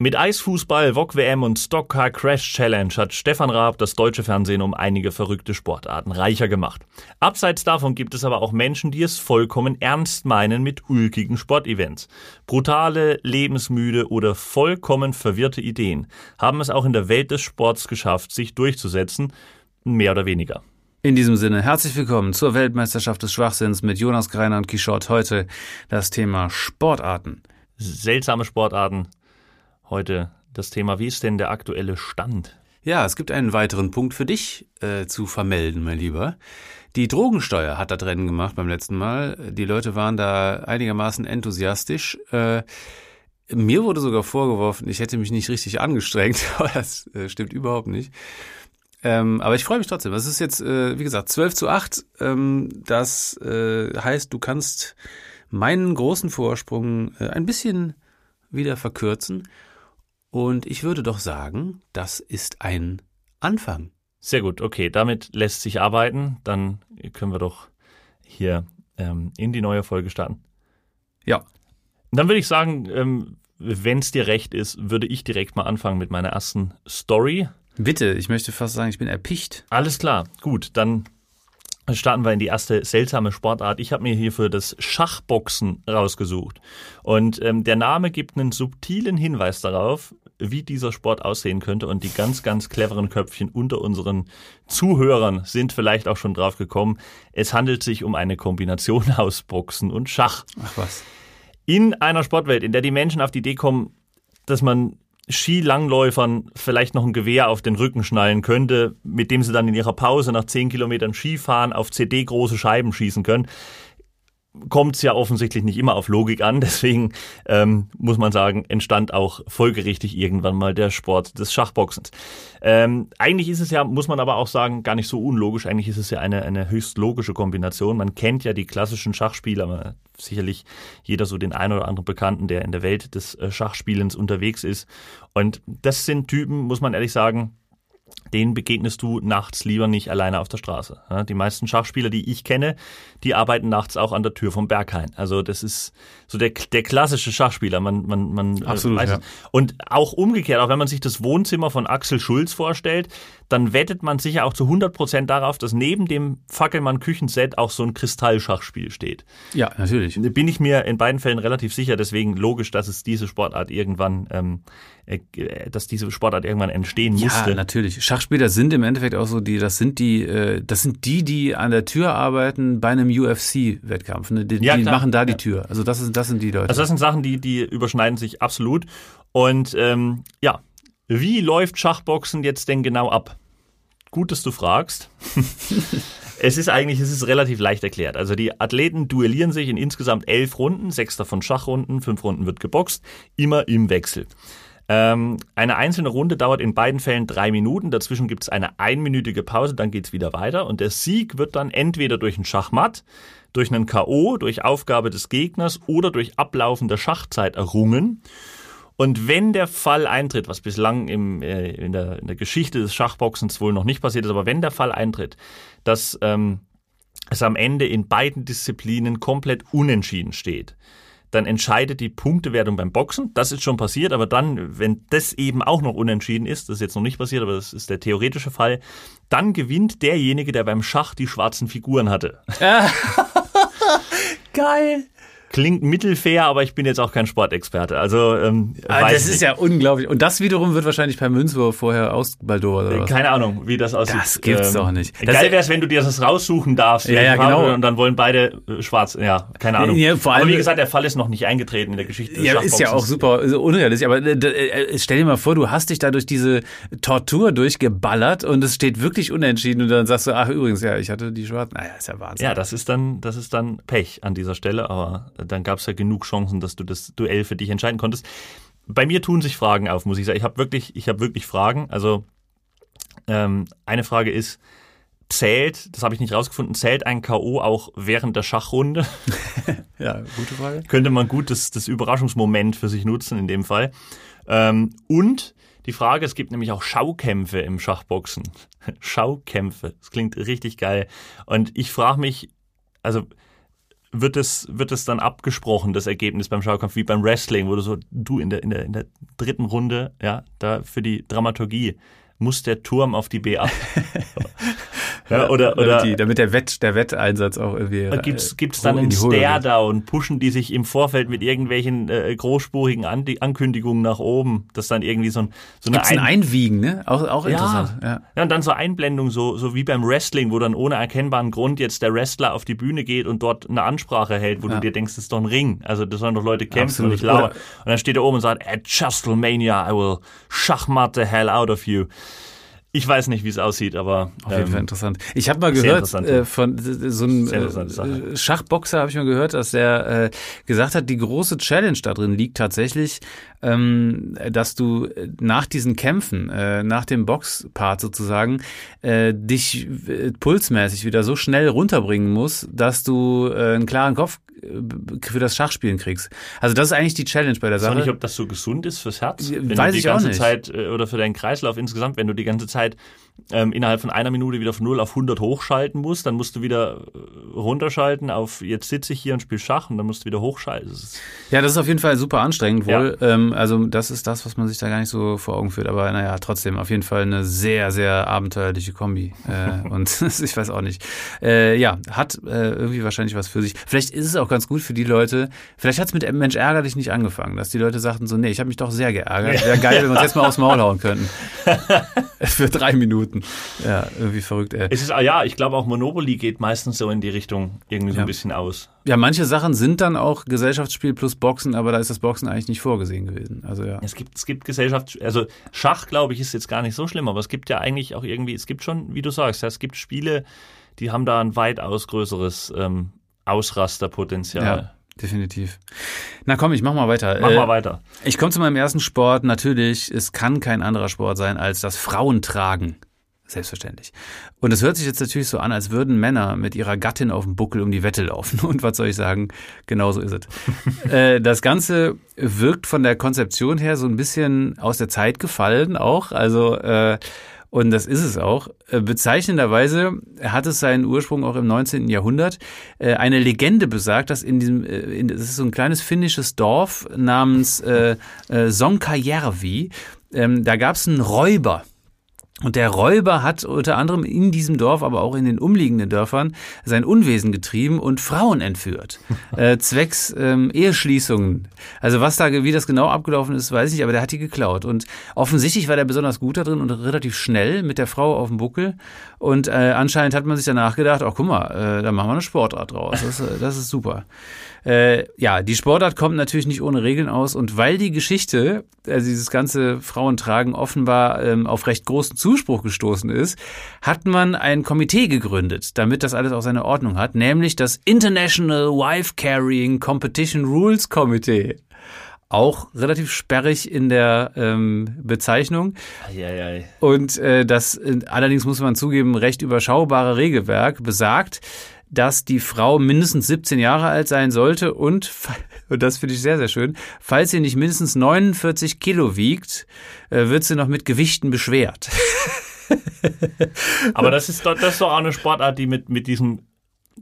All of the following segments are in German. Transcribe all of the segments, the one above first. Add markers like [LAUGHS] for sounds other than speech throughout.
Mit Eisfußball, VOG WM und Stockcar Crash Challenge hat Stefan Raab das deutsche Fernsehen um einige verrückte Sportarten reicher gemacht. Abseits davon gibt es aber auch Menschen, die es vollkommen ernst meinen mit ulkigen Sportevents. Brutale, lebensmüde oder vollkommen verwirrte Ideen haben es auch in der Welt des Sports geschafft, sich durchzusetzen, mehr oder weniger. In diesem Sinne, herzlich willkommen zur Weltmeisterschaft des Schwachsinns mit Jonas Greiner und Kishort. Heute das Thema Sportarten. Seltsame Sportarten heute das Thema, wie ist denn der aktuelle Stand? Ja, es gibt einen weiteren Punkt für dich äh, zu vermelden, mein Lieber. Die Drogensteuer hat das Rennen gemacht beim letzten Mal. Die Leute waren da einigermaßen enthusiastisch. Äh, mir wurde sogar vorgeworfen, ich hätte mich nicht richtig angestrengt, [LAUGHS] aber das äh, stimmt überhaupt nicht. Ähm, aber ich freue mich trotzdem. Es ist jetzt, äh, wie gesagt, 12 zu 8. Ähm, das äh, heißt, du kannst meinen großen Vorsprung äh, ein bisschen wieder verkürzen. Und ich würde doch sagen, das ist ein Anfang. Sehr gut, okay, damit lässt sich arbeiten. Dann können wir doch hier ähm, in die neue Folge starten. Ja. Dann würde ich sagen, ähm, wenn es dir recht ist, würde ich direkt mal anfangen mit meiner ersten Story. Bitte, ich möchte fast sagen, ich bin erpicht. Alles klar, gut, dann starten wir in die erste seltsame Sportart. Ich habe mir hierfür das Schachboxen rausgesucht. Und ähm, der Name gibt einen subtilen Hinweis darauf, wie dieser Sport aussehen könnte. Und die ganz, ganz cleveren Köpfchen unter unseren Zuhörern sind vielleicht auch schon drauf gekommen. Es handelt sich um eine Kombination [LAUGHS] aus Boxen und Schach. Ach was. In einer Sportwelt, in der die Menschen auf die Idee kommen, dass man Skilangläufern vielleicht noch ein Gewehr auf den Rücken schnallen könnte, mit dem sie dann in ihrer Pause nach zehn Kilometern Skifahren auf CD große Scheiben schießen können kommt es ja offensichtlich nicht immer auf Logik an. [LAUGHS] Deswegen ähm, muss man sagen, entstand auch folgerichtig irgendwann mal der Sport des Schachboxens. Ähm, eigentlich ist es ja, muss man aber auch sagen, gar nicht so unlogisch. Eigentlich ist es ja eine, eine höchst logische Kombination. Man kennt ja die klassischen Schachspieler, sicherlich jeder so den einen oder anderen Bekannten, der in der Welt des äh, Schachspielens unterwegs ist. Und das sind Typen, muss man ehrlich sagen, denen begegnest du nachts lieber nicht alleine auf der Straße. Die meisten Schachspieler, die ich kenne, die arbeiten nachts auch an der Tür vom Berghain. Also das ist so der, der klassische Schachspieler. Man, man, man äh, Absolut, weiß ja. Und auch umgekehrt, auch wenn man sich das Wohnzimmer von Axel Schulz vorstellt, dann wettet man sicher auch zu 100 Prozent darauf, dass neben dem Fackelmann Küchenset auch so ein Kristallschachspiel steht. Ja, natürlich. Bin ich mir in beiden Fällen relativ sicher. Deswegen logisch, dass es diese Sportart irgendwann ähm, äh, dass diese Sportart irgendwann entstehen musste. Ja, natürlich. Schachspieler sind im Endeffekt auch so die, das sind die, äh, das sind die, die an der Tür arbeiten bei einem UFC-Wettkampf. Ne? Die, ja, die machen da die Tür. Also das, ist, das sind die Leute. Also das sind Sachen, die, die überschneiden sich absolut. Und ähm, ja, wie läuft Schachboxen jetzt denn genau ab? Gut, dass du fragst. [LAUGHS] Es ist eigentlich, es ist relativ leicht erklärt. Also die Athleten duellieren sich in insgesamt elf Runden, sechs davon Schachrunden, fünf Runden wird geboxt, immer im Wechsel. Ähm, eine einzelne Runde dauert in beiden Fällen drei Minuten. Dazwischen gibt es eine einminütige Pause, dann geht es wieder weiter. Und der Sieg wird dann entweder durch ein Schachmatt, durch einen K.O., durch Aufgabe des Gegners oder durch Ablaufen der Schachzeit errungen. Und wenn der Fall eintritt, was bislang im, äh, in, der, in der Geschichte des Schachboxens wohl noch nicht passiert ist, aber wenn der Fall eintritt, dass ähm, es am Ende in beiden Disziplinen komplett unentschieden steht, dann entscheidet die Punktewertung beim Boxen. Das ist schon passiert, aber dann, wenn das eben auch noch unentschieden ist, das ist jetzt noch nicht passiert, aber das ist der theoretische Fall, dann gewinnt derjenige, der beim Schach die schwarzen Figuren hatte. [LAUGHS] Geil klingt mittelfair, aber ich bin jetzt auch kein Sportexperte. Also ähm, ah, das ist nicht. ja unglaublich. Und das wiederum wird wahrscheinlich per Münzwurf vorher ausbaldowert oder was? Keine Ahnung, wie das aussieht. Das gibt's ähm, doch nicht. Das geil wäre es, wenn du dir das raussuchen darfst. Ja, ja genau. Und dann wollen beide äh, schwarz. Ja, keine Ahnung. Ja, vor allem, aber wie gesagt, der Fall ist noch nicht eingetreten in der Geschichte. Des ja, ist ja auch super also unrealistisch. Aber äh, äh, stell dir mal vor, du hast dich da durch diese Tortur durchgeballert und es steht wirklich unentschieden und dann sagst du, ach übrigens, ja, ich hatte die schwarzen. Naja, ist ja Wahnsinn. Ja, das ist dann, das ist dann Pech an dieser Stelle. Aber dann gab es ja genug Chancen, dass du das Duell für dich entscheiden konntest. Bei mir tun sich Fragen auf, muss ich sagen. Ich habe wirklich, ich habe wirklich Fragen. Also ähm, eine Frage ist, zählt, das habe ich nicht rausgefunden, zählt ein K.O. auch während der Schachrunde? [LAUGHS] ja, gute Frage. Könnte man gut das, das Überraschungsmoment für sich nutzen in dem Fall. Ähm, und die Frage, es gibt nämlich auch Schaukämpfe im Schachboxen. [LAUGHS] Schaukämpfe, das klingt richtig geil. Und ich frage mich, also wird es, wird es dann abgesprochen, das Ergebnis beim Schaukampf, wie beim Wrestling, wo du so, du in der, in der, in der dritten Runde, ja, da für die Dramaturgie muss der Turm auf die B ab. [LAUGHS] ja, oder, oder damit, die, damit, der Wett, der Wetteinsatz auch irgendwie. Gibt es äh, dann einen Stare-Down? Pushen die sich im Vorfeld mit irgendwelchen äh, großspurigen An Ankündigungen nach oben? Das dann irgendwie so, ein, so eine ein Einwiegen, ne? Auch, auch interessant. Ja. ja, und dann so Einblendung, so, so wie beim Wrestling, wo dann ohne erkennbaren Grund jetzt der Wrestler auf die Bühne geht und dort eine Ansprache hält, wo ja. du dir denkst, das ist doch ein Ring. Also da sollen doch Leute kämpfen Absolut. und nicht lauern. Und dann steht er oben und sagt, at Chastelmania, I will schachmat the hell out of you. Ich weiß nicht, wie es aussieht, aber auf jeden ähm, Fall interessant. Ich habe mal gehört äh, von so einem äh, Schachboxer habe ich mal gehört, dass der äh, gesagt hat, die große Challenge da drin liegt tatsächlich, ähm, dass du nach diesen Kämpfen, äh, nach dem Boxpart sozusagen, äh, dich äh, pulsmäßig wieder so schnell runterbringen musst, dass du äh, einen klaren Kopf äh, für das Schachspielen kriegst. Also das ist eigentlich die Challenge bei der Sache. Ich weiß nicht, ob das so gesund ist fürs Herz. Wenn Weiß du die ich ganze auch nicht. Zeit äh, oder für deinen Kreislauf insgesamt, wenn du die ganze Zeit ähm, innerhalb von einer Minute wieder von 0 auf 100 hochschalten musst, dann musst du wieder äh, runterschalten auf jetzt sitze ich hier und spiele Schach und dann musst du wieder hochschalten. Das ja, das ist auf jeden Fall super anstrengend wohl. Ja. Ähm, also das ist das, was man sich da gar nicht so vor Augen führt. Aber naja, trotzdem auf jeden Fall eine sehr, sehr abenteuerliche Kombi. Äh, und [LAUGHS] ich weiß auch nicht. Äh, ja, hat äh, irgendwie wahrscheinlich was für sich. Vielleicht ist es auch ganz gut für die Leute, vielleicht hat es mit Mensch ärger dich nicht angefangen, dass die Leute sagten so, nee, ich habe mich doch sehr geärgert. Wäre geil, wenn wir uns jetzt mal aufs Maul hauen könnten. [LAUGHS] für drei Minuten. Ja, irgendwie verrückt, ey. Es ist, ja, ich glaube auch Monopoly geht meistens so in die Richtung irgendwie so ja. ein bisschen aus. Ja, manche Sachen sind dann auch Gesellschaftsspiel plus Boxen, aber da ist das Boxen eigentlich nicht vorgesehen gewesen. Also ja. Es gibt, es gibt Gesellschafts, also Schach, glaube ich, ist jetzt gar nicht so schlimm, aber es gibt ja eigentlich auch irgendwie, es gibt schon, wie du sagst, es gibt Spiele, die haben da ein weitaus größeres ähm, Ausrasterpotenzial. Ja definitiv. Na komm, ich mach mal weiter. Mach äh, mal weiter. Ich komme zu meinem ersten Sport. Natürlich, es kann kein anderer Sport sein als das Frauentragen. Selbstverständlich. Und es hört sich jetzt natürlich so an, als würden Männer mit ihrer Gattin auf dem Buckel um die Wette laufen. [LAUGHS] Und was soll ich sagen? Genauso ist es. [LAUGHS] äh, das Ganze wirkt von der Konzeption her so ein bisschen aus der Zeit gefallen auch. Also äh, und das ist es auch. Äh, bezeichnenderweise hat es seinen Ursprung auch im 19. Jahrhundert. Äh, eine Legende besagt, dass in diesem, in, das ist so ein kleines finnisches Dorf namens äh, äh, Sonkajärvi, ähm, da gab es einen Räuber. Und der Räuber hat unter anderem in diesem Dorf, aber auch in den umliegenden Dörfern sein Unwesen getrieben und Frauen entführt. [LAUGHS] äh, zwecks ähm, Eheschließungen. Also was da, wie das genau abgelaufen ist, weiß ich nicht, aber der hat die geklaut. Und offensichtlich war der besonders gut da drin und relativ schnell mit der Frau auf dem Buckel. Und äh, anscheinend hat man sich danach gedacht, ach guck mal, äh, da machen wir eine Sportart draus. Das, äh, das ist super. Äh, ja, die Sportart kommt natürlich nicht ohne Regeln aus und weil die Geschichte, also dieses ganze Frauentragen offenbar ähm, auf recht großen Zuspruch gestoßen ist, hat man ein Komitee gegründet, damit das alles auch seine Ordnung hat, nämlich das International Wife Carrying Competition Rules Committee auch relativ sperrig in der ähm, Bezeichnung. Eieiei. Und äh, das äh, allerdings muss man zugeben, recht überschaubare Regelwerk besagt, dass die Frau mindestens 17 Jahre alt sein sollte und, [LAUGHS] und das finde ich sehr, sehr schön, falls sie nicht mindestens 49 Kilo wiegt, äh, wird sie noch mit Gewichten beschwert. [LAUGHS] Aber das ist doch, das ist doch auch eine Sportart, die mit, mit diesem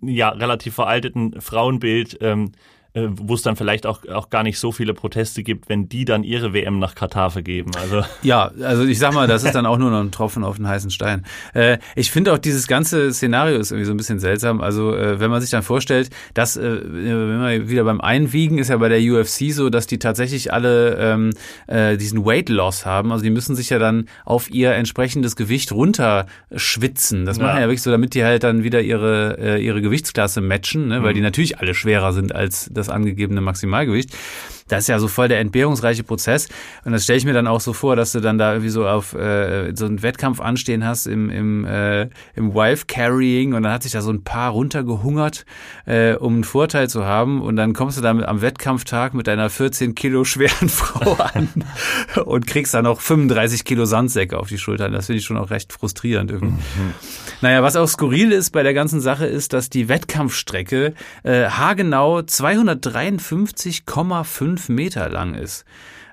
ja, relativ veralteten Frauenbild ähm, äh, wo es dann vielleicht auch, auch gar nicht so viele Proteste gibt, wenn die dann ihre WM nach Katar vergeben. Also [LAUGHS] ja, also ich sag mal, das ist dann auch nur noch ein Tropfen auf den heißen Stein. Äh, ich finde auch dieses ganze Szenario ist irgendwie so ein bisschen seltsam. Also äh, wenn man sich dann vorstellt, dass äh, wenn man wieder beim Einwiegen ist ja bei der UFC so, dass die tatsächlich alle ähm, äh, diesen Weight Loss haben. Also die müssen sich ja dann auf ihr entsprechendes Gewicht runterschwitzen. Das ja. machen ja wirklich so, damit die halt dann wieder ihre äh, ihre Gewichtsklasse matchen, ne? weil mhm. die natürlich alle schwerer sind als das das angegebene Maximalgewicht. Das ist ja so voll der entbehrungsreiche Prozess. Und das stelle ich mir dann auch so vor, dass du dann da irgendwie so auf äh, so einen Wettkampf anstehen hast im, im, äh, im Wife-Carrying und dann hat sich da so ein Paar runtergehungert, äh, um einen Vorteil zu haben. Und dann kommst du da am Wettkampftag mit deiner 14 Kilo schweren [LAUGHS] Frau an und kriegst dann noch 35 Kilo Sandsäcke auf die Schultern. Das finde ich schon auch recht frustrierend irgendwie. Mhm. Naja, was auch skurril ist bei der ganzen Sache ist, dass die Wettkampfstrecke äh, haargenau 253,5 Meter lang ist.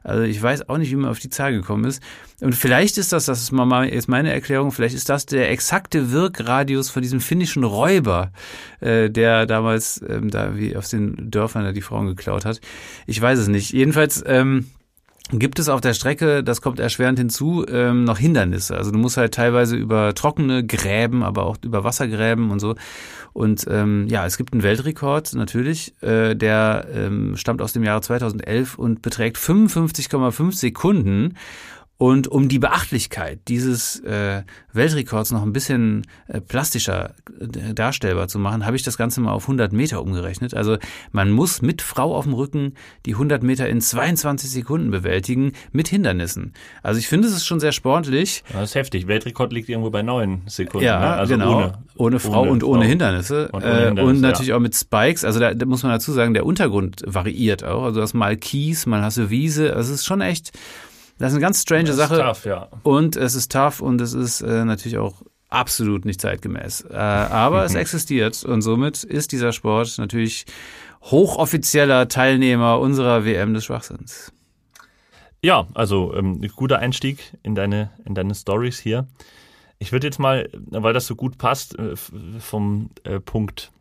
Also ich weiß auch nicht, wie man auf die Zahl gekommen ist. Und vielleicht ist das, das ist mal jetzt meine Erklärung, vielleicht ist das der exakte Wirkradius von diesem finnischen Räuber, äh, der damals ähm, da wie aus den Dörfern da die Frauen geklaut hat. Ich weiß es nicht. Jedenfalls ähm, gibt es auf der Strecke, das kommt erschwerend hinzu, ähm, noch Hindernisse. Also du musst halt teilweise über trockene Gräben, aber auch über Wassergräben und so. Und ähm, ja, es gibt einen Weltrekord natürlich, äh, der ähm, stammt aus dem Jahre 2011 und beträgt 55,5 Sekunden. Und um die Beachtlichkeit dieses äh, Weltrekords noch ein bisschen äh, plastischer äh, darstellbar zu machen, habe ich das Ganze mal auf 100 Meter umgerechnet. Also man muss mit Frau auf dem Rücken die 100 Meter in 22 Sekunden bewältigen mit Hindernissen. Also ich finde, es ist schon sehr sportlich. Das ist heftig. Weltrekord liegt irgendwo bei neun Sekunden. Ja, ne? also genau. Ohne, ohne Frau ohne und ohne Frau. Hindernisse. Und ohne äh, Hindernisse, und natürlich ja. auch mit Spikes. Also da, da muss man dazu sagen, der Untergrund variiert auch. Also du hast mal Kies, mal hast du Wiese. Also es ist schon echt, das ist eine ganz strange Das ist Sache. tough, ja. Und es ist tough und es ist äh, natürlich auch absolut nicht zeitgemäß. Äh, aber es existiert und somit ist dieser Sport natürlich hochoffizieller Teilnehmer unserer WM des Schwachsinns. Ja, also ähm, guter Einstieg in deine, in deine Stories hier. Ich würde jetzt mal, weil das so gut passt, äh, vom äh, Punkt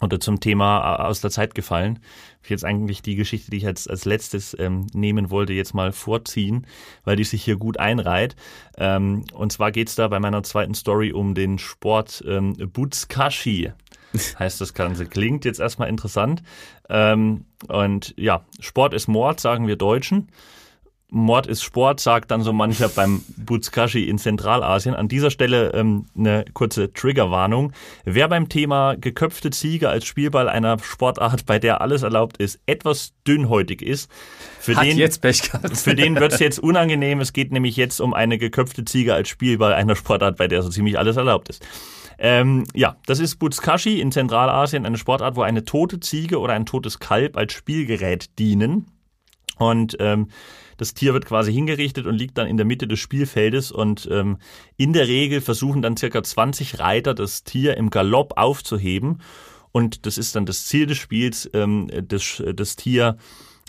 oder zum Thema äh, aus der Zeit gefallen, ich jetzt eigentlich die Geschichte, die ich jetzt als letztes ähm, nehmen wollte, jetzt mal vorziehen, weil die sich hier gut einreiht. Ähm, und zwar geht's da bei meiner zweiten Story um den Sport ähm, Butskashi. [LAUGHS] Heißt das Ganze. Klingt jetzt erstmal interessant. Ähm, und ja, Sport ist Mord, sagen wir Deutschen. Mord ist Sport, sagt dann so mancher beim Butskashi in Zentralasien. An dieser Stelle ähm, eine kurze Triggerwarnung. Wer beim Thema geköpfte Ziege als Spielball einer Sportart, bei der alles erlaubt ist, etwas dünnhäutig ist, für Hat den jetzt Pech gehabt. für den jetzt unangenehm. Es geht nämlich jetzt um eine geköpfte Ziege als Spielball einer Sportart, bei der so ziemlich alles erlaubt ist. Ähm, ja, das ist Butskashi in Zentralasien, eine Sportart, wo eine tote Ziege oder ein totes Kalb als Spielgerät dienen. Und ähm, das Tier wird quasi hingerichtet und liegt dann in der Mitte des Spielfeldes. Und ähm, in der Regel versuchen dann circa 20 Reiter das Tier im Galopp aufzuheben. Und das ist dann das Ziel des Spiels, ähm, das, das Tier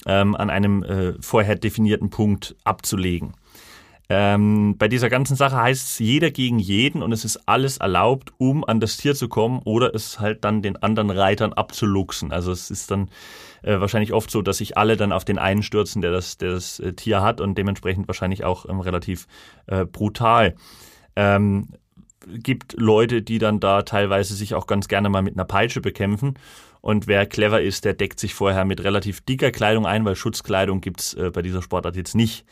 ähm, an einem äh, vorher definierten Punkt abzulegen. Ähm, bei dieser ganzen Sache heißt es jeder gegen jeden und es ist alles erlaubt, um an das Tier zu kommen oder es halt dann den anderen Reitern abzuluxen. Also es ist dann äh, wahrscheinlich oft so, dass sich alle dann auf den einen stürzen, der das, der das äh, Tier hat und dementsprechend wahrscheinlich auch ähm, relativ äh, brutal. Ähm, gibt Leute, die dann da teilweise sich auch ganz gerne mal mit einer Peitsche bekämpfen. Und wer clever ist, der deckt sich vorher mit relativ dicker Kleidung ein, weil Schutzkleidung gibt's äh, bei dieser Sportart jetzt nicht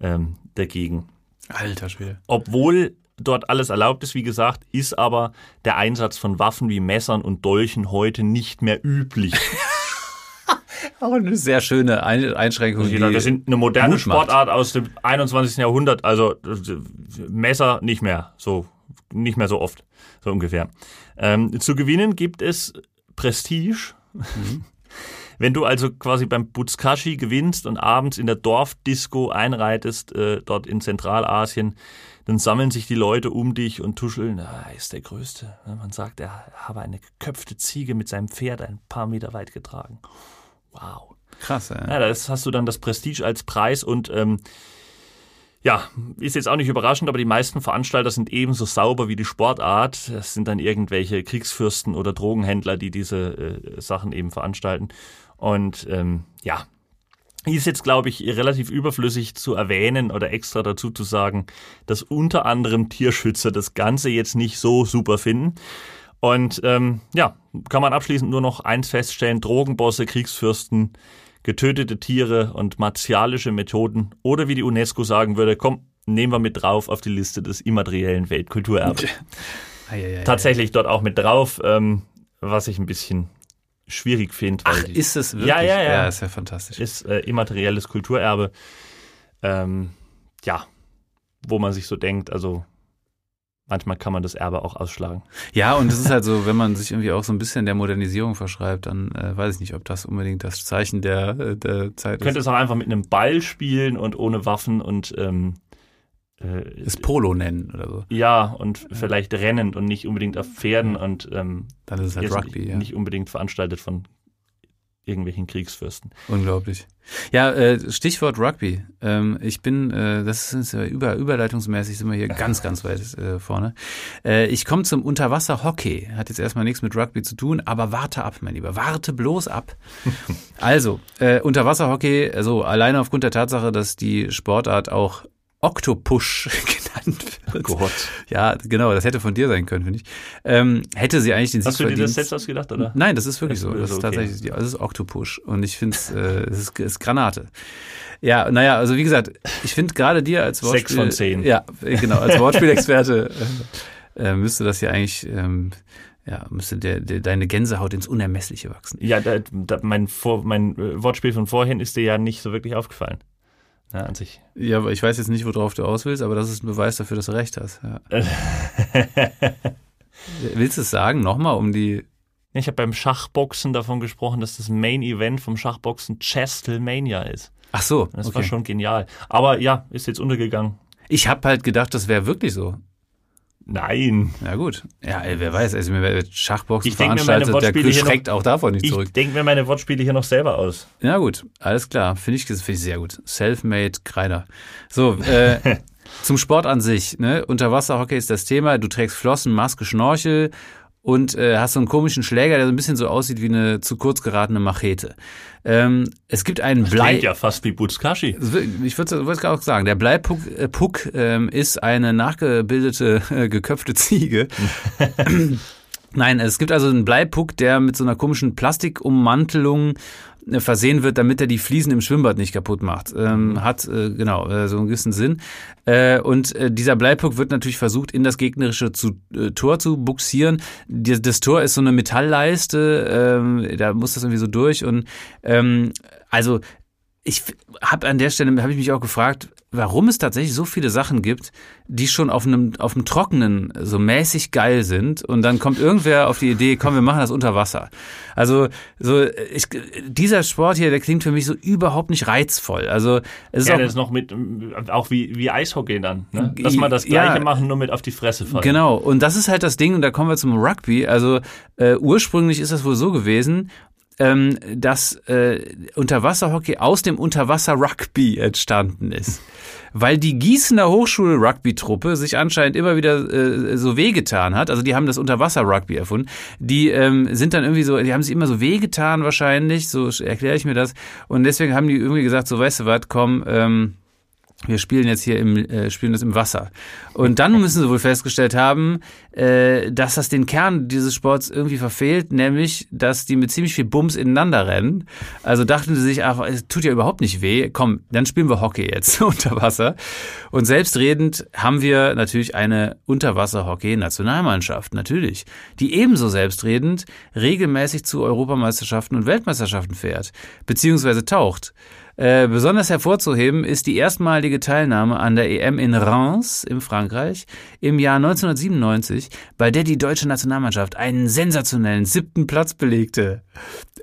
ähm, dagegen. Alter Schwede. Obwohl dort alles erlaubt ist, wie gesagt, ist aber der Einsatz von Waffen wie Messern und Dolchen heute nicht mehr üblich. [LAUGHS] Auch eine sehr schöne Ein Einschränkung. Also die wir sind eine moderne Mut macht. Sportart aus dem 21. Jahrhundert, also Messer nicht mehr, so nicht mehr so oft, so ungefähr. Ähm, zu gewinnen gibt es Prestige. [LAUGHS] Wenn du also quasi beim Butskashi gewinnst und abends in der Dorfdisco einreitest, äh, dort in Zentralasien, dann sammeln sich die Leute um dich und tuscheln, ah, er ist der Größte. Man sagt, er habe eine geköpfte Ziege mit seinem Pferd ein paar Meter weit getragen. Wow. Krass, ja. Ja, das hast du dann das Prestige als Preis und ähm, ja, ist jetzt auch nicht überraschend, aber die meisten Veranstalter sind ebenso sauber wie die Sportart. Das sind dann irgendwelche Kriegsfürsten oder Drogenhändler, die diese äh, Sachen eben veranstalten. Und ähm, ja, ist jetzt, glaube ich, relativ überflüssig zu erwähnen oder extra dazu zu sagen, dass unter anderem Tierschützer das Ganze jetzt nicht so super finden. Und ähm, ja, kann man abschließend nur noch eins feststellen, Drogenbosse, Kriegsfürsten, getötete Tiere und martialische Methoden oder wie die UNESCO sagen würde, komm, nehmen wir mit drauf auf die Liste des immateriellen Weltkulturerbes. Tatsächlich dort auch mit drauf, ähm, was ich ein bisschen schwierig finde. weil Ach, die- ist es wirklich? Ja, ja, ja. Ja, ist ja fantastisch. ist äh, immaterielles Kulturerbe. Ähm, ja, wo man sich so denkt, also manchmal kann man das Erbe auch ausschlagen. Ja, und es ist halt so, wenn man sich irgendwie auch so ein bisschen der Modernisierung verschreibt, dann äh, weiß ich nicht, ob das unbedingt das Zeichen der, äh, der Zeit Du könntest ist. auch einfach mit einem Ball spielen und ohne Waffen und ähm, äh, Es Polo nennen oder so. ja, und vielleicht rennend und nicht unbedingt auf Pferden und ähm, Dann ist es halt Rugby, nicht, ja. nicht unbedingt veranstaltet von irgendwelchen Kriegsfürsten. Unglaublich. Ja, äh, Stichwort Rugby. Ähm, ich bin, äh, das ist über, überleitungsmäßig sind wir hier ganz, ganz weit äh, vorne. Äh, ich komme zum Unterwasserhockey. Hat jetzt erstmal nichts mit Rugby zu tun, aber warte ab, mein Lieber. Warte bloß ab. [LAUGHS] also, äh, Unterwasserhockey, also alleine aufgrund der Tatsache, dass die Sportart auch Octopush [LAUGHS] genannt wird. Oh Gott. Ja, genau, das hätte von dir sein können, finde ich. Ähm, hätte sie eigentlich den Sieg Hast du dir das verdient. selbst ausgedacht, oder? Nein, das ist wirklich Das so. Das ist okay. tatsächlich, ja, das ist Octopush. Und ich finde es, äh, es ist, ist Granate. Ja, naja, also wie gesagt, ich finde gerade dir als Wortspiel... Sechs von zehn. Ja, genau, als Wortspielexperte äh, äh, müsste das ja eigentlich, ähm, ja, müsste der, der, deine Gänsehaut ins Unermessliche wachsen. Ja, da, da, mein, Vor, mein äh, Wortspiel von vorhin ist dir ja nicht so wirklich aufgefallen. Ja, an sich. Ja, aber ich weiß jetzt nicht, worauf du aus willst, aber das ist ein Beweis dafür, dass du recht hast. Ja. [LAUGHS] Willst du es sagen, nochmal, um die... Ich habe beim Schachboxen davon gesprochen, dass das Main Event vom Schachboxen Chestelmania ist. Ach so, Das okay. war schon genial. Aber ja, ist jetzt untergegangen. Ich habe halt gedacht, das wäre wirklich so. Nein. Ja gut. Ja, ey, wer weiß, also mir wird Schachboxen Ich veranstaltet, der schreckt auch davon nicht Ich zurück. denke mir meine Wortspiele hier noch selber aus. Ja gut, alles klar, finde ich, finde ich sehr gut. Self-made Kreider. So, äh, [LAUGHS] zum Sport an sich. Ne? Unterwasserhockey ist das Thema. Du trägst Flossen, Maske, Schnorchel und äh, hast so einen komischen Schläger, der so ein bisschen so aussieht wie eine zu kurz geratene Machete. Ähm, es gibt einen Blei. Klingt ja fast wie Butskashi. Ich würde es auch sagen, der Bleipuck äh, Puck, ähm, ist eine nachgebildete, äh, geköpfte Ziege. [LAUGHS] Nein, es gibt also einen Bleipuck, der mit so einer komischen Plastikummantelung versehen wird, damit er die Fliesen im Schwimmbad nicht kaputt macht. Ähm, hat, äh, genau, äh, so einen gewissen Sinn. Äh, und äh, dieser Bleipuck wird natürlich versucht, in das gegnerische zu, äh, Tor zu buxieren. Die, das Tor ist so eine Metallleiste, ähm, da muss das irgendwie so durch. Und ähm, also ich habe an der Stelle habe ich mich auch gefragt, warum es tatsächlich so viele Sachen gibt, die schon auf einem auf dem Trockenen so mäßig geil sind und dann kommt irgendwer auf die Idee, komm, wir machen das unter Wasser. Also so ich, dieser Sport hier, der klingt für mich so überhaupt nicht reizvoll. Also es ist Ja, auch das ist noch mit, auch wie, wie Eishockey dann. Ne? Dass man das Ja. Gleiche machen, nur mit auf die Fresse fallen. Genau, und das ist halt das Ding, und da kommen wir zum Rugby. Also äh, ursprünglich ist das wohl so gewesen, ähm, dass äh, Unterwasserhockey aus dem Unterwasser-Rugby entstanden ist. Weil die Gießener Hochschul-Rugby-Truppe sich anscheinend immer wieder äh, so wehgetan hat. Also die haben das Unterwasser-Rugby erfunden. Die ähm, sind dann irgendwie so, die haben sich immer so wehgetan wahrscheinlich, so erkläre ich mir das. Und deswegen haben die irgendwie gesagt, so weißt du was, komm, ähm, wir spielen jetzt hier im, äh, spielen das im Wasser. Und dann müssen sie wohl festgestellt haben, äh, dass das den Kern dieses Sports irgendwie verfehlt, nämlich, dass die mit ziemlich viel Bums ineinander rennen. Also dachten sie sich, ach, es tut ja überhaupt nicht weh. Komm, dann spielen wir Hockey jetzt [LAUGHS] unter Wasser. Und selbstredend haben wir natürlich eine Unterwasser-Hockey-Nationalmannschaft, natürlich, die ebenso selbstredend regelmäßig zu Europameisterschaften und Weltmeisterschaften fährt, beziehungsweise taucht. Äh, besonders hervorzuheben ist die erstmalige Teilnahme an der EM in Reims in Frankreich im Jahr 1997, bei der die deutsche Nationalmannschaft einen sensationellen siebten Platz belegte.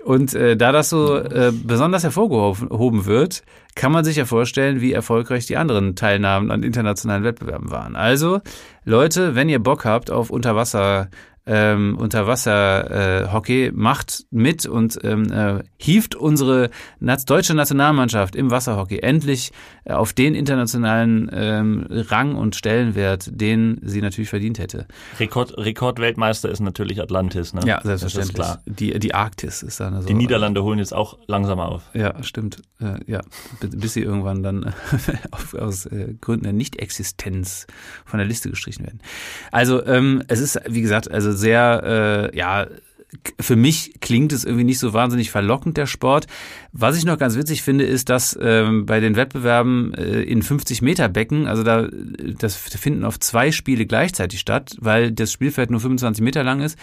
Und äh, da das so äh, besonders hervorgehoben wird, kann man sich ja vorstellen, wie erfolgreich die anderen Teilnahmen an internationalen Wettbewerben waren. Also, Leute, wenn ihr Bock habt auf Unterwasser ähm, Unterwasser äh, macht mit und ähm, äh, hieft unsere deutsche Nationalmannschaft im Wasserhockey endlich äh, auf den internationalen ähm, Rang und Stellenwert, den sie natürlich verdient hätte. Rekord, Rekordweltmeister ist natürlich Atlantis. Ne? Ja, Das selbstverständlich. ist klar. Die, die Arktis ist dann so. Die Niederlande holen jetzt auch langsam auf. Ja, stimmt. Äh, ja, bis sie irgendwann dann [LAUGHS] äh, aus äh, Gründen der Nicht-Existenz von der Liste gestrichen werden. Also ähm, es ist, wie gesagt, also sehr, äh, ja, für mich klingt es irgendwie nicht so wahnsinnig verlockend, der Sport. Was ich noch ganz witzig finde, ist, dass ähm, bei den Wettbewerben äh, in 50 Meter Becken, also da, das finden auf zwei Spiele gleichzeitig statt, weil das Spielfeld nur 25 Meter lang ist.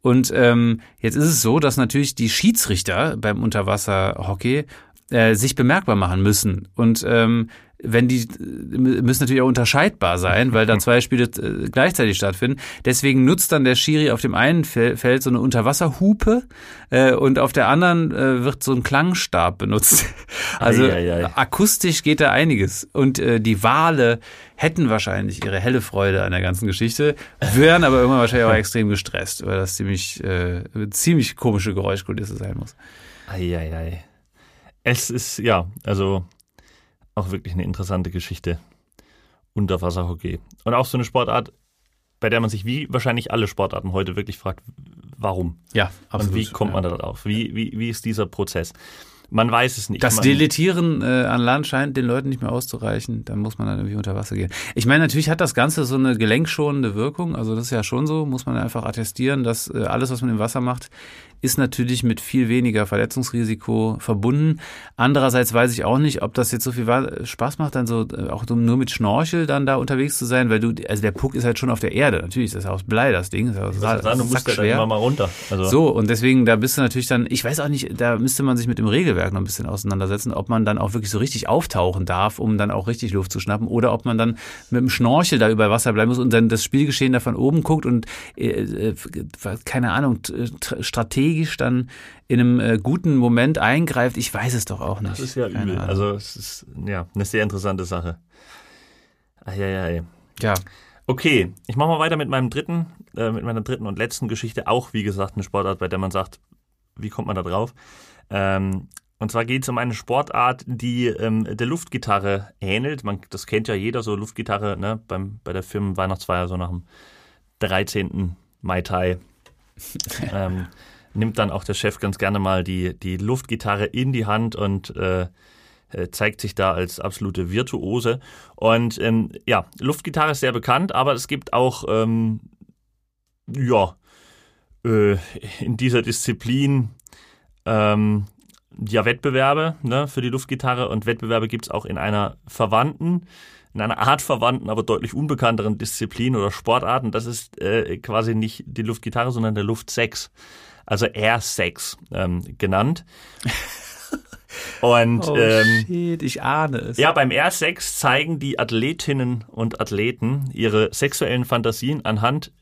Und ähm, jetzt ist es so, dass natürlich die Schiedsrichter beim Unterwasserhockey äh, sich bemerkbar machen müssen. Und ähm, wenn die müssen natürlich auch unterscheidbar sein, weil da [LAUGHS] zwei Spiele äh, gleichzeitig stattfinden. Deswegen nutzt dann der Schiri auf dem einen Fel- Feld so eine Unterwasserhupe äh, und auf der anderen äh, wird so ein Klangstab benutzt. [LAUGHS] Also Eieiei. akustisch geht da einiges. Und äh, die Wale hätten wahrscheinlich ihre helle Freude an der ganzen Geschichte, wären aber irgendwann wahrscheinlich auch extrem gestresst, weil das ziemlich äh, ziemlich komische Geräuschkulisse sein muss. Eieiei. Es ist, ja, also auch wirklich eine interessante Geschichte. Unterwasserhockey. Und auch so eine Sportart, bei der man sich wie wahrscheinlich alle Sportarten heute wirklich fragt, warum? Ja, absolut. Und wie kommt man da drauf? Wie, wie, wie ist dieser Prozess? Man weiß es nicht. Das man, Deletieren äh, an Land scheint den Leuten nicht mehr auszureichen. Dann muss man dann irgendwie unter Wasser gehen. Ich meine, natürlich hat das Ganze so eine gelenkschonende Wirkung. Also das ist ja schon so, muss man einfach attestieren, dass äh, alles, was man im Wasser macht, ist natürlich mit viel weniger Verletzungsrisiko verbunden. Andererseits weiß ich auch nicht, ob das jetzt so viel Spaß macht, dann so äh, auch nur mit Schnorchel dann da unterwegs zu sein, weil du, also der Puck ist halt schon auf der Erde. Natürlich ist das aus Blei, das Ding. Das ist also, du musst dann immer mal runter. Also. So, und deswegen, da bist du natürlich dann, ich weiß auch nicht, da müsste man sich mit dem Regelwerk noch ein bisschen auseinandersetzen, ob man dann auch wirklich so richtig auftauchen darf, um dann auch richtig Luft zu schnappen, oder ob man dann mit dem Schnorchel da über Wasser bleiben muss und dann das Spielgeschehen da von oben guckt und äh, äh keine Ahnung, strategisch dann in einem äh, guten Moment eingreift. Ich weiß es doch auch nicht. Das ist ja übel. Also es ist ja eine sehr interessante Sache. Eieiei. Ja. Okay, ich mache mal weiter mit meinem dritten, äh, mit meiner dritten und letzten Geschichte. Auch wie gesagt eine Sportart, bei der man sagt, wie kommt man da drauf? Ähm, und zwar geht es um eine Sportart, die ähm, der Luftgitarre ähnelt. Man, das kennt ja jeder, so Luftgitarre, ne? Beim, bei der Firmenweihnachtsfeier, so nach dem 13. Mai Tai. [LAUGHS] ähm, nimmt dann auch der Chef ganz gerne mal die, die Luftgitarre in die Hand und äh, äh, zeigt sich da als absolute Virtuose. Und ähm, ja, Luftgitarre ist sehr bekannt, aber es gibt auch, ähm, ja, äh, in dieser Disziplin ähm, ja Wettbewerbe ne, für die Luftgitarre und Wettbewerbe gibt es auch in einer verwandten, in einer Art verwandten, aber deutlich unbekannteren Disziplin oder Sportarten. Das ist äh, quasi nicht die Luftgitarre, sondern der Luftsex also Air Sex ähm, genannt. [LAUGHS] Und oh, ähm, shit, ich ahne es. Ja, beim Air Sex zeigen die Athletinnen und Athleten ihre sexuellen Fantasien anhand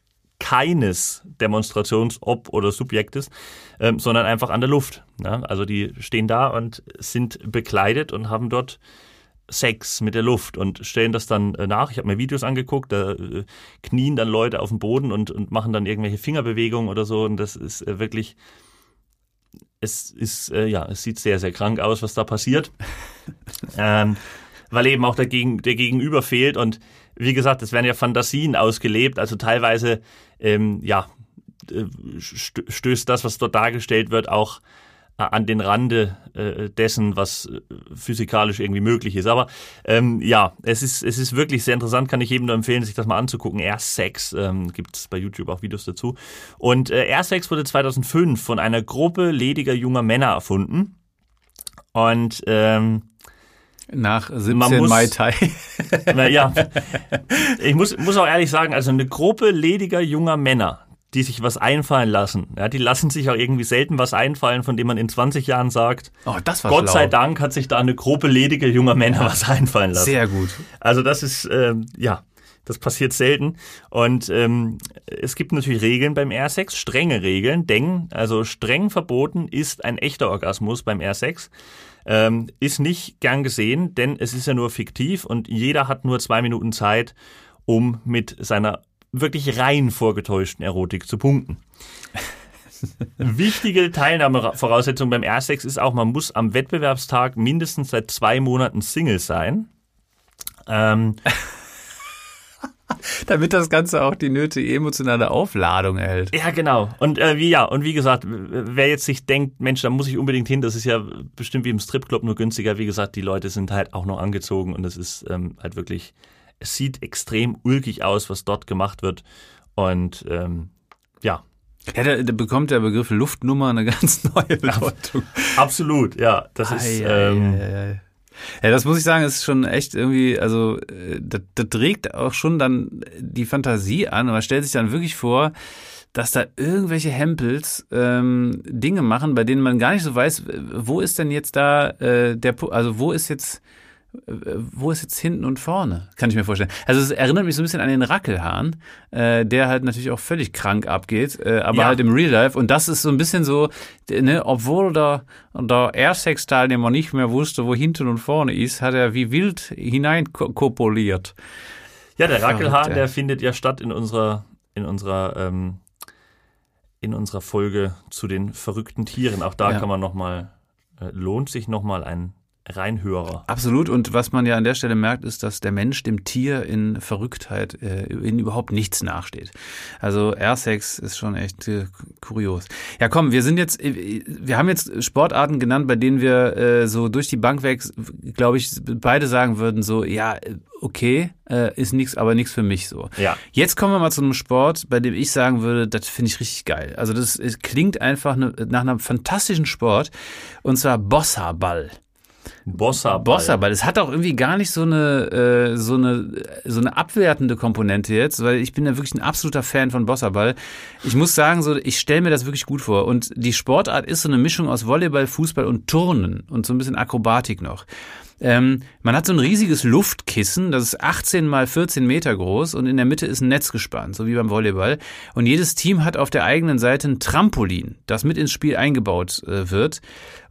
keines Demonstrations-, Ob- oder Subjektes, ähm, sondern einfach an der Luft. Ja? Also die stehen da und sind bekleidet und haben dort Sex mit der Luft und stellen das dann äh, nach. Ich habe mir Videos angeguckt, da äh, knien dann Leute auf dem Boden und, und machen dann irgendwelche Fingerbewegungen oder so. Und das ist äh, wirklich, es ist, äh, ja, es sieht sehr, sehr krank aus, was da passiert. [LAUGHS] ähm, weil eben auch der, Gegen, der Gegenüber fehlt. Und wie gesagt, es werden ja Fantasien ausgelebt. Also teilweise, ähm, ja, äh, stößt das, was dort dargestellt wird, auch an den Rande äh, dessen, was äh, physikalisch irgendwie möglich ist. Aber ähm, ja, es ist, es ist wirklich sehr interessant, kann ich jedem nur empfehlen, sich das mal anzugucken. Air Sex, ähm, gibt es bei YouTube auch Videos dazu. Und äh, Air Sex wurde 2005 von einer Gruppe lediger junger Männer erfunden. Und ähm, nach 17 muss, Mai Tai. [LAUGHS] ja, ich muss, muss auch ehrlich sagen, also eine Gruppe lediger junger Männer, die sich was einfallen lassen. Ja, die lassen sich auch irgendwie selten was einfallen, von dem man in 20 Jahren sagt, oh, das war Gott schlau. sei Dank hat sich da eine Gruppe lediger junger Männer was einfallen lassen. Sehr gut. Also das ist, ähm, ja, das passiert selten. Und ähm, es gibt natürlich Regeln beim R-Sex, strenge Regeln, denn also streng verboten ist ein echter Orgasmus beim R-Sex. Ähm, ist nicht gern gesehen, denn es ist ja nur fiktiv und jeder hat nur zwei Minuten Zeit, um mit seiner wirklich rein vorgetäuschten Erotik zu punkten. [LAUGHS] Wichtige Teilnahmevoraussetzung beim R-Sex ist auch, man muss am Wettbewerbstag mindestens seit zwei Monaten Single sein. Ähm, [LAUGHS] Damit das Ganze auch die nötige emotionale Aufladung erhält. Ja, genau. Und äh, wie ja, und wie gesagt, wer jetzt sich denkt, Mensch, da muss ich unbedingt hin, das ist ja bestimmt wie im Stripclub nur günstiger. Wie gesagt, die Leute sind halt auch noch angezogen und es ist ähm, halt wirklich es sieht extrem ulkig aus, was dort gemacht wird. Und ähm, ja. Ja, da, da bekommt der Begriff Luftnummer eine [LAUGHS] ganz neue Bedeutung. Absolut, ja. Das ist. ähm, ja, das muss ich sagen, ist schon echt irgendwie, also äh, das, das regt auch schon dann die Fantasie an und man stellt sich dann wirklich vor, dass da irgendwelche Hempels ähm, Dinge machen, bei denen man gar nicht so weiß, wo ist denn jetzt da äh, der, also wo ist jetzt wo ist jetzt hinten und vorne? Kann ich mir vorstellen. Also es erinnert mich so ein bisschen an den Rackelhahn, äh, der halt natürlich auch völlig krank abgeht, äh, aber ja. halt im Real Life. Und das ist so ein bisschen so, ne, obwohl der, der Airsex-Teilnehmer nicht mehr wusste, wo hinten und vorne ist, hat er wie wild hineinkopuliert. Ja, der Rackelhahn, der findet ja statt in unserer, in unserer ähm, in unserer Folge zu den verrückten Tieren. Auch da Ja. kann man nochmal, äh, lohnt sich nochmal ein Reinhörer. Absolut. Und was man ja an der Stelle merkt, ist, dass der Mensch dem Tier in Verrücktheit äh, in überhaupt nichts nachsteht. Also Airsex ist schon echt äh, kurios. Ja, komm, wir sind jetzt, äh, wir haben jetzt Sportarten genannt, bei denen wir äh, so durch die Bank weg, glaube ich, beide sagen würden so, ja, okay, äh, ist nichts, aber nichts für mich so. Ja. Jetzt kommen wir mal zu einem Sport, bei dem ich sagen würde, das finde ich richtig geil. Also das klingt einfach ne, nach einem fantastischen Sport und zwar Bossa-Ball. Bossa. Bossa-Ball. Es hat auch irgendwie gar nicht so eine, äh, so eine, so eine abwertende Komponente jetzt, weil ich bin ja wirklich ein absoluter Fan von Bossa-Ball. Ich muss sagen, so, ich stelle mir das wirklich gut vor. Und die Sportart ist so eine Mischung aus Volleyball, Fußball und Turnen und so ein bisschen Akrobatik noch. Ähm, man hat so ein riesiges Luftkissen, das ist 18 mal 14 Meter groß und in der Mitte ist ein Netz gespannt, so wie beim Volleyball. Und jedes Team hat auf der eigenen Seite ein Trampolin, das mit ins Spiel eingebaut äh, wird.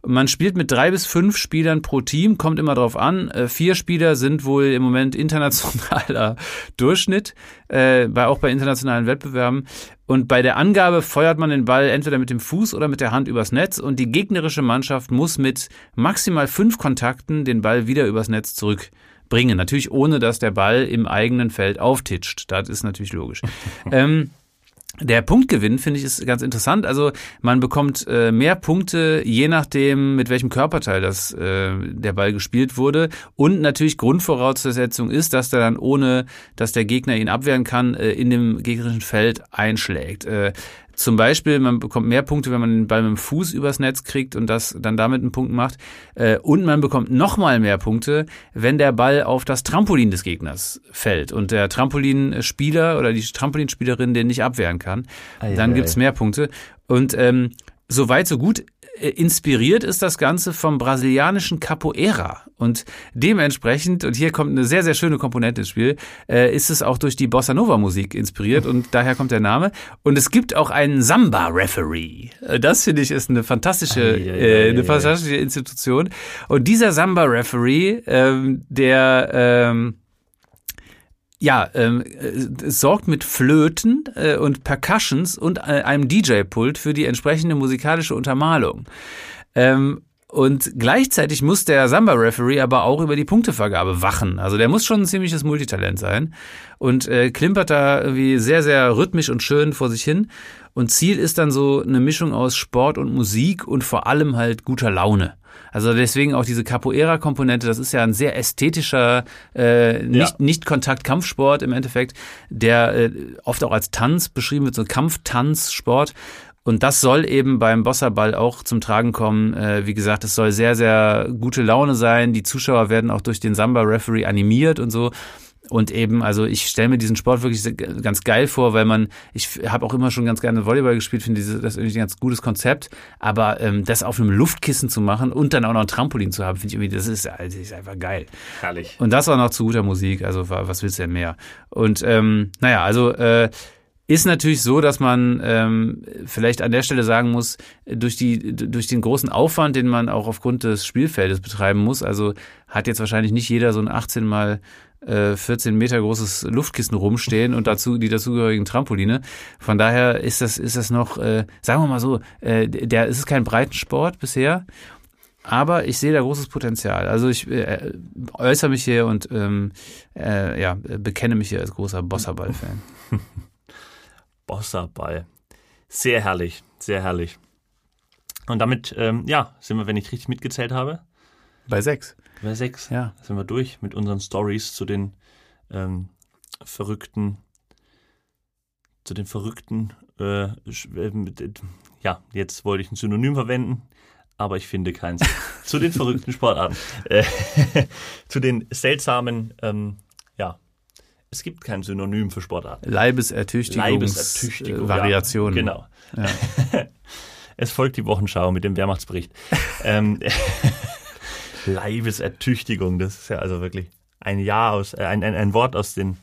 Man spielt mit drei bis fünf Spielern pro Team, kommt immer drauf an. Äh, vier Spieler sind wohl im Moment [LAUGHS] internationaler Durchschnitt, äh, bei, auch bei internationalen Wettbewerben. Und bei der Angabe feuert man den Ball entweder mit dem Fuß oder mit der Hand übers Netz und die gegnerische Mannschaft muss mit maximal fünf Kontakten den Ball wieder übers Netz zurückbringen. Natürlich ohne, dass der Ball im eigenen Feld auftitscht. Das ist natürlich logisch. [LAUGHS] ähm, der Punktgewinn finde ich ist ganz interessant. Also man bekommt äh, mehr Punkte, je nachdem, mit welchem Körperteil das äh, der Ball gespielt wurde. Und natürlich Grundvoraussetzung ist, dass der dann ohne, dass der Gegner ihn abwehren kann, äh, in dem gegnerischen Feld einschlägt. Äh, zum Beispiel, man bekommt mehr Punkte, wenn man den Ball mit dem Fuß übers Netz kriegt und das dann damit einen Punkt macht. Äh, und man bekommt nochmal mehr Punkte, wenn der Ball auf das Trampolin des Gegners fällt und der Trampolinspieler oder die Trampolinspielerin den nicht abwehren kann. Ei, Dann ei, gibt's ei. mehr Punkte. Und ähm, so weit, so gut. Äh, Inspiriert ist das Ganze vom brasilianischen Capoeira. Und dementsprechend, und hier kommt eine sehr, sehr schöne Komponente ins Spiel, äh, ist es auch durch die Bossa Nova Musik inspiriert und [LAUGHS] daher kommt der Name. Und es gibt auch einen Samba-Referee. Äh, Das finde ich ist eine fantastische, ei, äh, ei, eine ei. fantastische Institution. Und dieser Samba-Referee, ähm, der ähm, ja, ähm, äh, es sorgt mit Flöten äh, und Percussions und äh, einem DJ-Pult für die entsprechende musikalische Untermalung. Ähm, und gleichzeitig muss der Samba-Referee aber auch über die Punktevergabe wachen. Also der muss schon ein ziemliches Multitalent sein und äh, klimpert da irgendwie sehr, sehr rhythmisch und schön vor sich hin. Und Ziel ist dann so eine Mischung aus Sport und Musik und vor allem halt guter Laune. Also deswegen auch diese Capoeira-Komponente, das ist ja ein sehr ästhetischer, äh, nicht, Ja. nicht Kontakt-Kampfsport im Endeffekt, der äh, oft auch als Tanz beschrieben wird, so Kampftanzsport. Und das soll eben beim Bossaball auch zum Tragen kommen. Äh, wie gesagt, es soll sehr, sehr gute Laune sein. Die Zuschauer werden auch durch den Samba-Referee animiert und so. Und eben, also ich stelle mir diesen Sport wirklich ganz geil vor, weil man, ich habe auch immer schon ganz gerne Volleyball gespielt, finde das irgendwie ein ganz gutes Konzept. Aber ähm, das auf einem Luftkissen zu machen und dann auch noch ein Trampolin zu haben, finde ich irgendwie, das ist, also, ist einfach geil. Herrlich. Und das auch noch zu guter Musik, also wa- was willst du denn mehr? Und ähm, naja, also äh, ist natürlich so, dass man ähm, vielleicht an der Stelle sagen muss, durch, die, durch den großen Aufwand, den man auch aufgrund des Spielfeldes betreiben muss, also hat jetzt wahrscheinlich nicht jeder so ein 18 mal äh, 14 Meter großes Luftkissen rumstehen und dazu die dazugehörigen Trampoline. Von daher ist das, ist das noch, äh, sagen wir mal so, äh, der, es ist kein Breitensport bisher. Aber ich sehe da großes Potenzial. Also ich äh, äußere mich hier und ähm, äh, ja, bekenne mich hier als großer Bossaball-Fan. [LAUGHS] Bossaball. Sehr herrlich, sehr herrlich. Und damit, ähm, ja, sind wir, wenn ich richtig mitgezählt habe, Bei sechs. bei sechs. Ja. sind wir durch mit unseren Stories zu den ähm, verrückten, zu den verrückten, äh, äh, äh, ja, jetzt wollte ich ein Synonym verwenden, aber ich finde keins. [LAUGHS] zu den verrückten Sportarten. Äh, [LAUGHS] zu den seltsamen, ähm, es gibt kein Synonym für Sportarten. Leibesertüchtigungs Variationen. Ja, genau. Ja. [LAUGHS] Es folgt die Wochenschau mit dem Wehrmachtsbericht. [LAUGHS] ähm, [LAUGHS] Leibesertüchtigung, das ist ja also wirklich ein Jahr aus, äh, ein, ein, ein Wort aus den,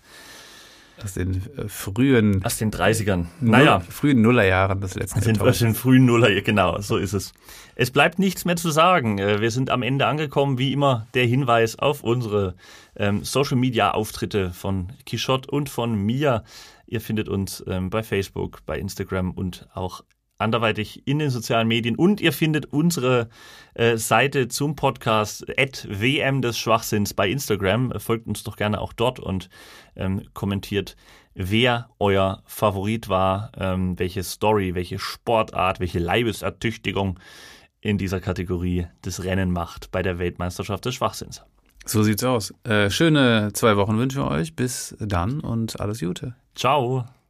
Aus den äh, frühen, aus den 30ern. Naja, frühen Nullerjahren des letzten aus den, aus Jahrtausends. den frühen Nuller, ja, genau, so ist es. Es bleibt nichts mehr zu sagen. Äh, Wir sind am Ende angekommen. Wie immer der Hinweis auf unsere ähm, Social Media Auftritte von Quichotte und von mir. Ihr findet uns ähm, bei Facebook, bei Instagram und auch anderweitig in den sozialen Medien und ihr findet unsere äh, Seite zum Podcast at WM des Schwachsinns bei Instagram. Folgt uns doch gerne auch dort und ähm, kommentiert, wer euer Favorit war, ähm, welche Story, welche Sportart, welche Leibesertüchtigung in dieser Kategorie des Rennen macht bei der Weltmeisterschaft des Schwachsinns. So sieht's aus. Äh, schöne zwei Wochen wünschen wir euch. Bis dann und alles Gute. Ciao.